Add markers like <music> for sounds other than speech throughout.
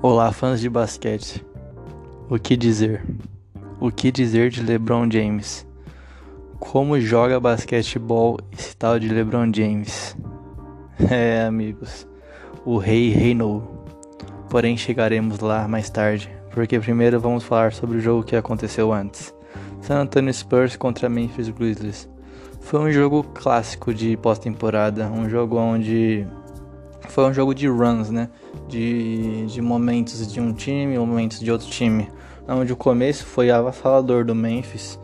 Olá, fãs de basquete. O que dizer? O que dizer de LeBron James? Como joga basquetebol esse tal de LeBron James? <laughs> É, amigos, o rei reinou. Porém, chegaremos lá mais tarde, porque primeiro vamos falar sobre o jogo que aconteceu antes. San Antonio Spurs contra Memphis Grizzlies. Foi um jogo clássico de pós-temporada, um jogo onde foi um jogo de runs, né? De, de momentos de um time, momentos de outro time. Onde o começo foi avassalador do Memphis,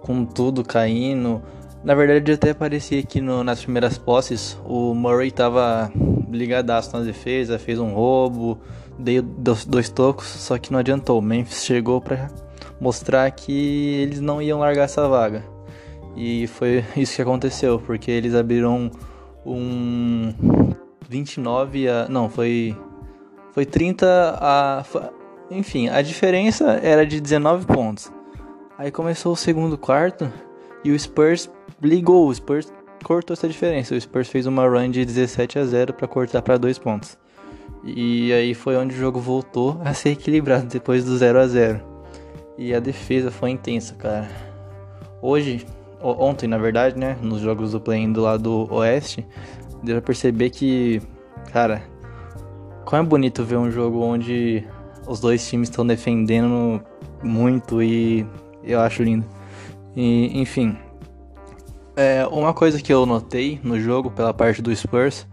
com tudo caindo. Na verdade, até parecia que no, nas primeiras posses o Murray tava ligadaço na defesa, fez um roubo, deu dois, dois tocos, só que não adiantou. O Memphis chegou para mostrar que eles não iam largar essa vaga. E foi isso que aconteceu, porque eles abriram um 29 a. Não, foi. Foi 30 a. Enfim, a diferença era de 19 pontos. Aí começou o segundo quarto e o Spurs ligou. O Spurs cortou essa diferença. O Spurs fez uma run de 17 a 0 para cortar para 2 pontos. E aí foi onde o jogo voltou a ser equilibrado depois do 0 a 0 E a defesa foi intensa, cara. Hoje, ontem na verdade, né, nos jogos do play do lado oeste, deu pra perceber que, cara, como é bonito ver um jogo onde os dois times estão defendendo muito e eu acho lindo. E, enfim, é, uma coisa que eu notei no jogo pela parte do Spurs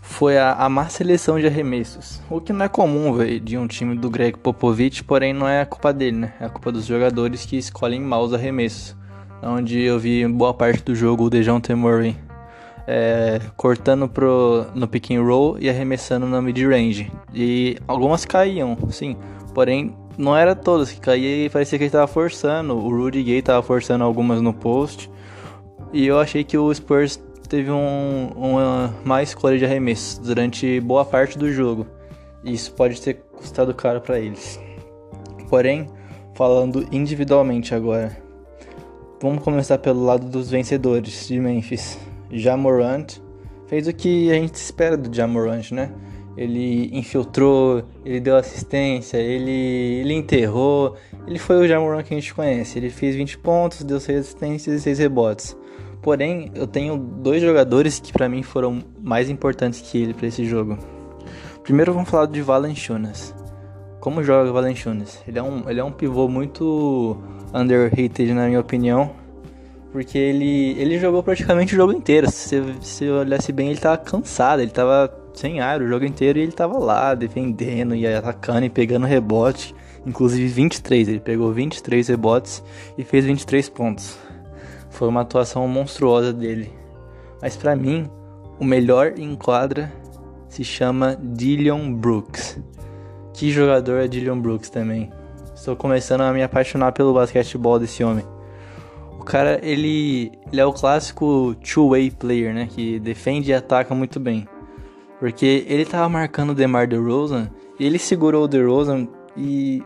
foi a, a má seleção de arremessos. O que não é comum véio, de um time do Greg Popovich, porém não é a culpa dele, né? É a culpa dos jogadores que escolhem mal os arremessos. Onde eu vi boa parte do jogo o Dejounte Murray é, cortando pro, no pick and roll e arremessando na mid-range. E algumas caíam, sim. Porém, não era todas que caía e parecia que ele estava forçando. O Rudy Gay estava forçando algumas no post. E eu achei que o Spurs teve um, uma má escolha de arremessos durante boa parte do jogo. E isso pode ter custado caro para eles. Porém, falando individualmente agora. Vamos começar pelo lado dos vencedores de Memphis. Jamorant fez o que a gente espera do Jamorant, né? Ele infiltrou, ele deu assistência, ele, ele enterrou. Ele foi o Jamorant que a gente conhece. Ele fez 20 pontos, deu 6 assistências e 6 rebotes. Porém, eu tenho dois jogadores que para mim foram mais importantes que ele para esse jogo. Primeiro vamos falar de Valanciunas. Como joga o Valanciunas? Ele é um, ele é um pivô muito underrated na minha opinião porque ele, ele jogou praticamente o jogo inteiro. Se você olhasse bem, ele tava cansado, ele tava sem ar o jogo inteiro e ele tava lá defendendo e atacando e pegando rebote. Inclusive 23, ele pegou 23 rebotes e fez 23 pontos. Foi uma atuação monstruosa dele. Mas para mim, o melhor em quadra se chama Dillion Brooks. Que jogador é Dillion Brooks também. Estou começando a me apaixonar pelo basquetebol desse homem. O cara, ele, ele é o clássico two-way player, né? Que defende e ataca muito bem. Porque ele tava marcando o DeMar DeRozan e ele segurou o DeRozan e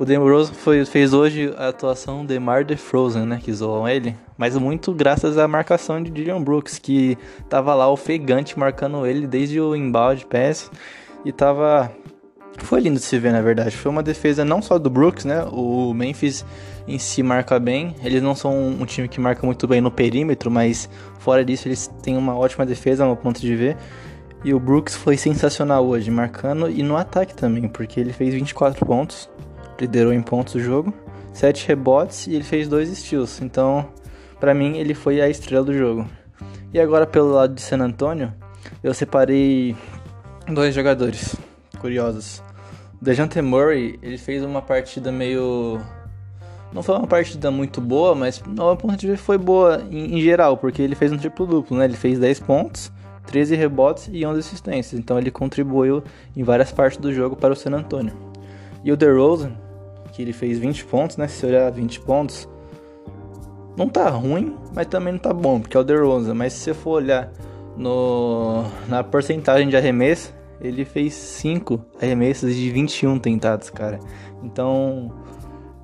o DeRozan foi, fez hoje a atuação DeMar DeFrozen, né? Que zoam ele. Mas muito graças à marcação de Dylan Brooks, que tava lá ofegante marcando ele desde o embalde pass e tava foi lindo de se ver, na verdade. Foi uma defesa não só do Brooks, né? O Memphis em si marca bem. Eles não são um time que marca muito bem no perímetro, mas fora disso eles têm uma ótima defesa, no ponto de ver. E o Brooks foi sensacional hoje, marcando e no ataque também, porque ele fez 24 pontos, liderou em pontos o jogo, 7 rebotes e ele fez dois steals. Então, para mim, ele foi a estrela do jogo. E agora pelo lado de San Antonio, eu separei dois jogadores curiosos. Dejante Murray, ele fez uma partida meio. Não foi uma partida muito boa, mas no ponto de vista foi boa em, em, geral, porque ele fez um triplo-duplo, né? Ele fez 10 pontos, 13 rebotes e 11 assistências. Então ele contribuiu em várias partes do jogo para o San Antonio. E o DeRozan, que ele fez 20 pontos, né? Se olhar 20 pontos, não tá ruim, mas também não tá bom, porque é o DeRozan. Mas se você for olhar no, na porcentagem de arremesso, ele fez 5 arremessos de 21 tentados, cara. Então,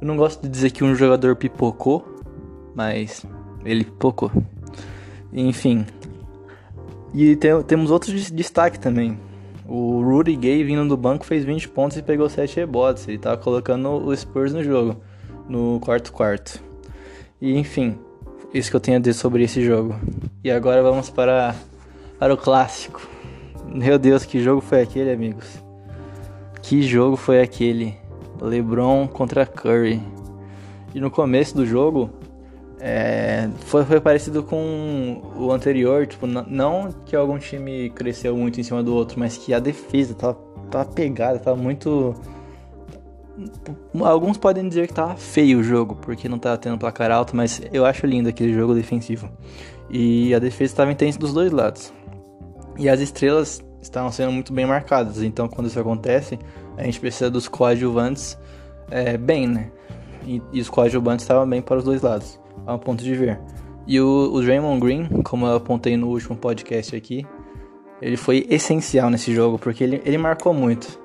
eu não gosto de dizer que um jogador pipocou, mas ele pipocou. Enfim. E tem, temos outros destaque também. O Rudy Gay vindo do banco fez 20 pontos e pegou 7 rebotes. Ele tava colocando o Spurs no jogo, no quarto quarto. E enfim, isso que eu tenho a dizer sobre esse jogo. E agora vamos para, para o clássico. Meu Deus, que jogo foi aquele, amigos? Que jogo foi aquele? LeBron contra Curry. E no começo do jogo, é, foi, foi parecido com o anterior, tipo, não que algum time cresceu muito em cima do outro, mas que a defesa tava, tava pegada, tava muito. Alguns podem dizer que tava feio o jogo, porque não tava tendo placar alto, mas eu acho lindo aquele jogo defensivo. E a defesa estava intensa dos dois lados. E as estrelas estavam sendo muito bem marcadas, então quando isso acontece, a gente precisa dos coadjuvantes é, bem, né? E, e os coadjuvantes estavam bem para os dois lados ao ponto de ver. E o, o Draymond Green, como eu apontei no último podcast aqui, ele foi essencial nesse jogo, porque ele, ele marcou muito.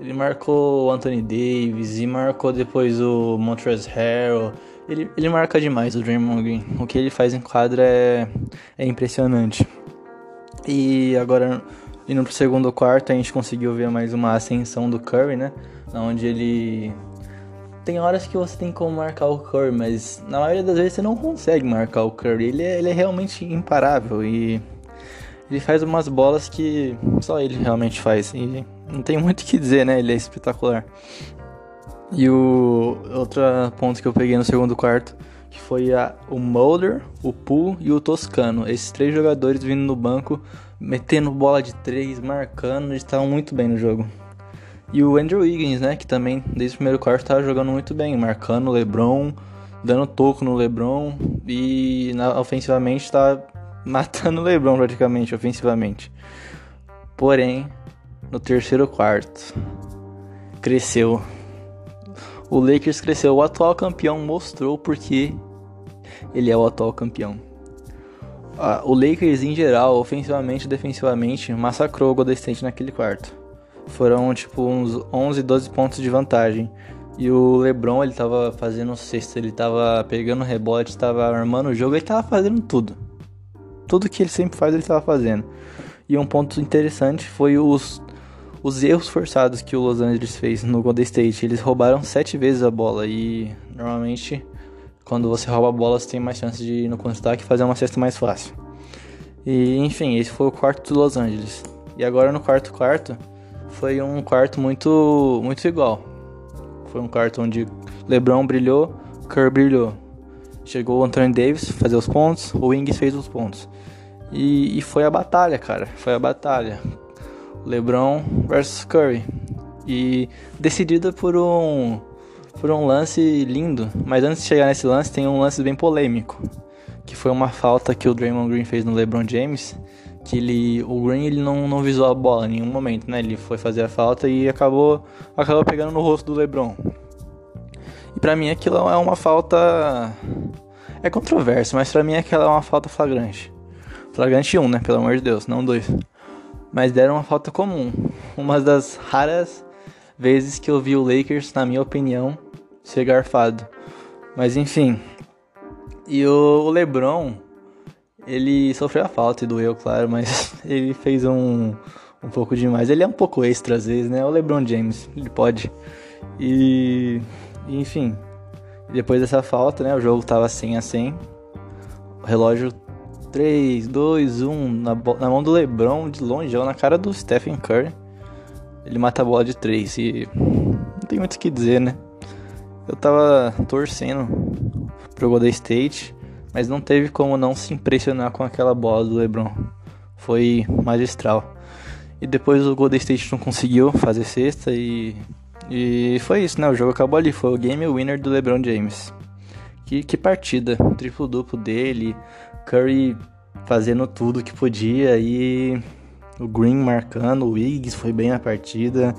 Ele marcou o Anthony Davis e marcou depois o Montrezl Harrell. Ele, ele marca demais o Draymond Green. O que ele faz em quadra é, é impressionante. E agora, indo pro segundo quarto, a gente conseguiu ver mais uma ascensão do Curry, né? Onde ele tem horas que você tem como marcar o Curry, mas na maioria das vezes você não consegue marcar o Curry. Ele é, ele é realmente imparável e ele faz umas bolas que só ele realmente faz. E não tem muito o que dizer, né? Ele é espetacular. E o outro ponto que eu peguei no segundo quarto, que foi a, o Mulder, o Poole e o Toscano. Esses três jogadores vindo no banco, metendo bola de três, marcando, eles estavam muito bem no jogo. E o Andrew Wiggins, né, que também desde o primeiro quarto estava jogando muito bem, marcando o LeBron, dando toco no LeBron e na, ofensivamente está <laughs> matando o LeBron praticamente ofensivamente. Porém, no terceiro quarto cresceu. O Lakers cresceu, o atual campeão mostrou porque ele é o atual campeão. o Lakers em geral, ofensivamente e defensivamente, massacrou o Golden State naquele quarto foram tipo uns 11, 12 pontos de vantagem. E o LeBron, ele tava fazendo sexto, ele tava pegando rebote, tava armando o jogo, ele tava fazendo tudo. Tudo que ele sempre faz, ele tava fazendo. E um ponto interessante foi os, os erros forçados que o Los Angeles fez no Golden State. Eles roubaram sete vezes a bola e normalmente quando você rouba a bola, você tem mais chance de no contra-ataque fazer uma cesta mais fácil. E enfim, esse foi o quarto do Los Angeles. E agora no quarto quarto, foi um quarto muito, muito igual. Foi um quarto onde LeBron brilhou, Kerr brilhou. Chegou o Anthony Davis fazer os pontos, o Wings fez os pontos. E, e foi a batalha, cara. Foi a batalha. LeBron versus Curry. E decidida por um por um lance lindo. Mas antes de chegar nesse lance, tem um lance bem polêmico. Que foi uma falta que o Draymond Green fez no LeBron James que ele, o Green ele não, não visou a bola em nenhum momento, né? Ele foi fazer a falta e acabou, acabou pegando no rosto do LeBron. E para mim aquilo é uma falta é controverso, mas para mim aquela é uma falta flagrante. Flagrante 1, um, né? Pelo amor de Deus, não dois. Mas deram uma falta comum. Uma das raras vezes que eu vi o Lakers, na minha opinião, ser garfado. Mas enfim. E o, LeBron, ele sofreu a falta e doeu, claro, mas <laughs> ele fez um, um pouco demais. Ele é um pouco extra às vezes, né? O LeBron James, ele pode. E, enfim, depois dessa falta, né? O jogo tava 100 a 100. O relógio 3, 2, 1 na, na mão do LeBron, de longe, na cara do Stephen Curry. Ele mata a bola de 3 e não tem muito o que dizer, né? Eu tava torcendo pro Golden State mas não teve como não se impressionar com aquela bola do LeBron. Foi magistral. E depois o Golden State não conseguiu fazer sexta e e foi isso, né? O jogo acabou ali, foi o game winner do LeBron James. Que, que partida, triplo duplo dele, Curry fazendo tudo que podia e o Green marcando, o Wiggs foi bem na partida.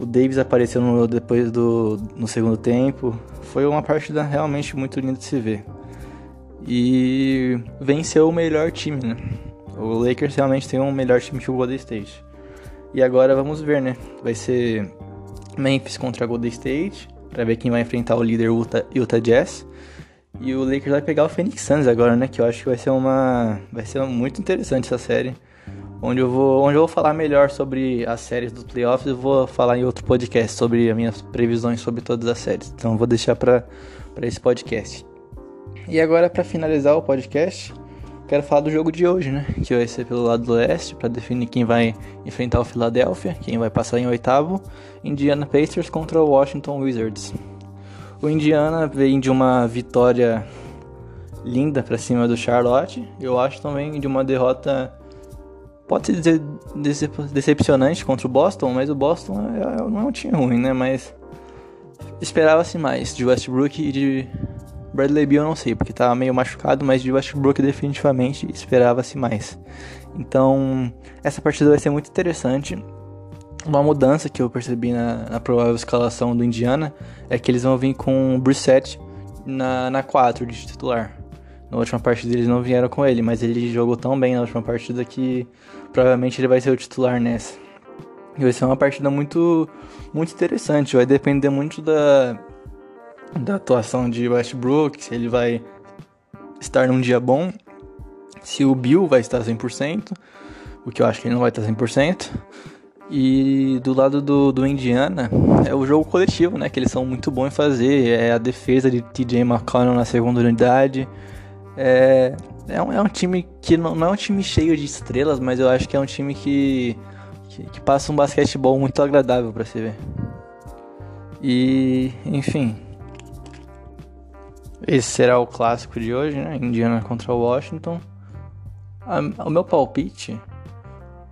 O Davis apareceu no, depois do no segundo tempo. Foi uma partida realmente muito linda de se ver e venceu o melhor time, né? O Lakers realmente tem um melhor time que o Golden State. E agora vamos ver, né? Vai ser Memphis contra Golden State, para ver quem vai enfrentar o líder Utah, Utah Jazz. E o Lakers vai pegar o Phoenix Suns agora, né? Que eu acho que vai ser uma vai ser muito interessante essa série. onde eu vou, onde eu vou falar melhor sobre as séries dos playoffs. Eu vou falar em outro podcast sobre as minhas previsões sobre todas as séries. Então vou deixar para esse podcast. E agora para finalizar o podcast, quero falar do jogo de hoje, né? Que vai ser pelo lado do leste para definir quem vai enfrentar o Philadelphia, quem vai passar em oitavo. Indiana Pacers contra o Washington Wizards. O Indiana vem de uma vitória linda para cima do Charlotte. Eu acho também de uma derrota pode dizer decepcionante contra o Boston, mas o Boston é, não é um time ruim, né? Mas esperava-se mais de Westbrook e de Bradley Beal, não sei, porque tá meio machucado, mas de Westbrook definitivamente esperava-se mais. Então, essa partida vai ser muito interessante. Uma mudança que eu percebi na, na provável escalação do Indiana é que eles vão vir com o Brissett na, na 4 de titular. Na última partida eles não vieram com ele, mas ele jogou tão bem na última partida que provavelmente ele vai ser o titular nessa. E vai ser uma partida muito, muito interessante. Vai depender muito da, da atuação de Westbrook, se ele vai estar num dia bom, se o Bill vai estar 100%, o que eu acho que ele não vai estar 100%. E do lado do, do Indiana, é o jogo coletivo, né? Que eles são muito bons em fazer. É a defesa de TJ McConnell na segunda unidade. É, é, um, é um time que não, não, é um time cheio de estrelas, mas eu acho que é um time que, que, que passa um basquetebol muito agradável para se ver. E, enfim. Esse será o clássico de hoje, né? Indiana contra Washington. O meu palpite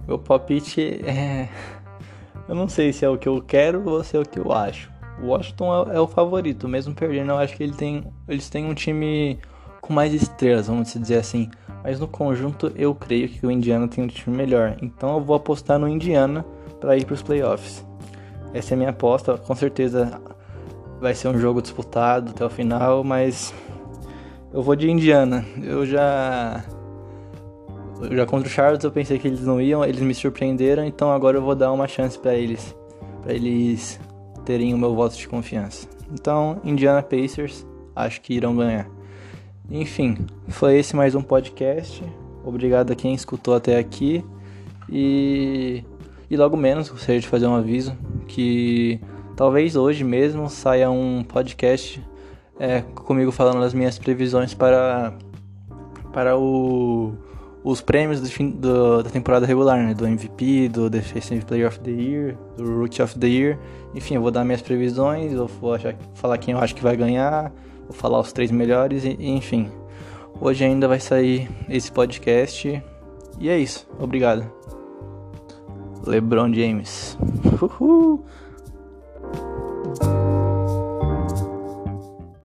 meu palpite é. <laughs> Eu não sei se é o que eu quero ou se é o que eu acho. O Washington é, é, o favorito, mesmo perdendo, eu acho que ele tem, eles têm um time com mais estrelas, vamos dizer assim. Mas no conjunto eu creio que o Indiana tem um time melhor. Então eu vou apostar no Indiana para ir para os playoffs. Essa é a minha aposta. Com certeza vai ser um jogo disputado até o final, mas eu vou de Indiana. Eu já já contra o Charlotte eu pensei que eles não iam, eles me surpreenderam, então agora eu vou dar uma chance para eles, para eles terem o meu voto de confiança. Então, Indiana Pacers, acho que irão ganhar. Enfim, foi esse mais um podcast. Obrigado a quem escutou até aqui. E, e logo menos gostaria de fazer um aviso que talvez hoje mesmo saia um podcast é, comigo falando das minhas previsões para, para o os prêmios do fim, do, da temporada regular, né? Do MVP, do Defensive Player of the Year, do Rookie of the Year. Enfim, eu vou dar minhas previsões, eu vou achar, falar quem eu acho que vai ganhar, vou falar os três melhores, e, enfim. Hoje ainda vai sair esse podcast. E é isso. Obrigado. LeBron James. Uhul.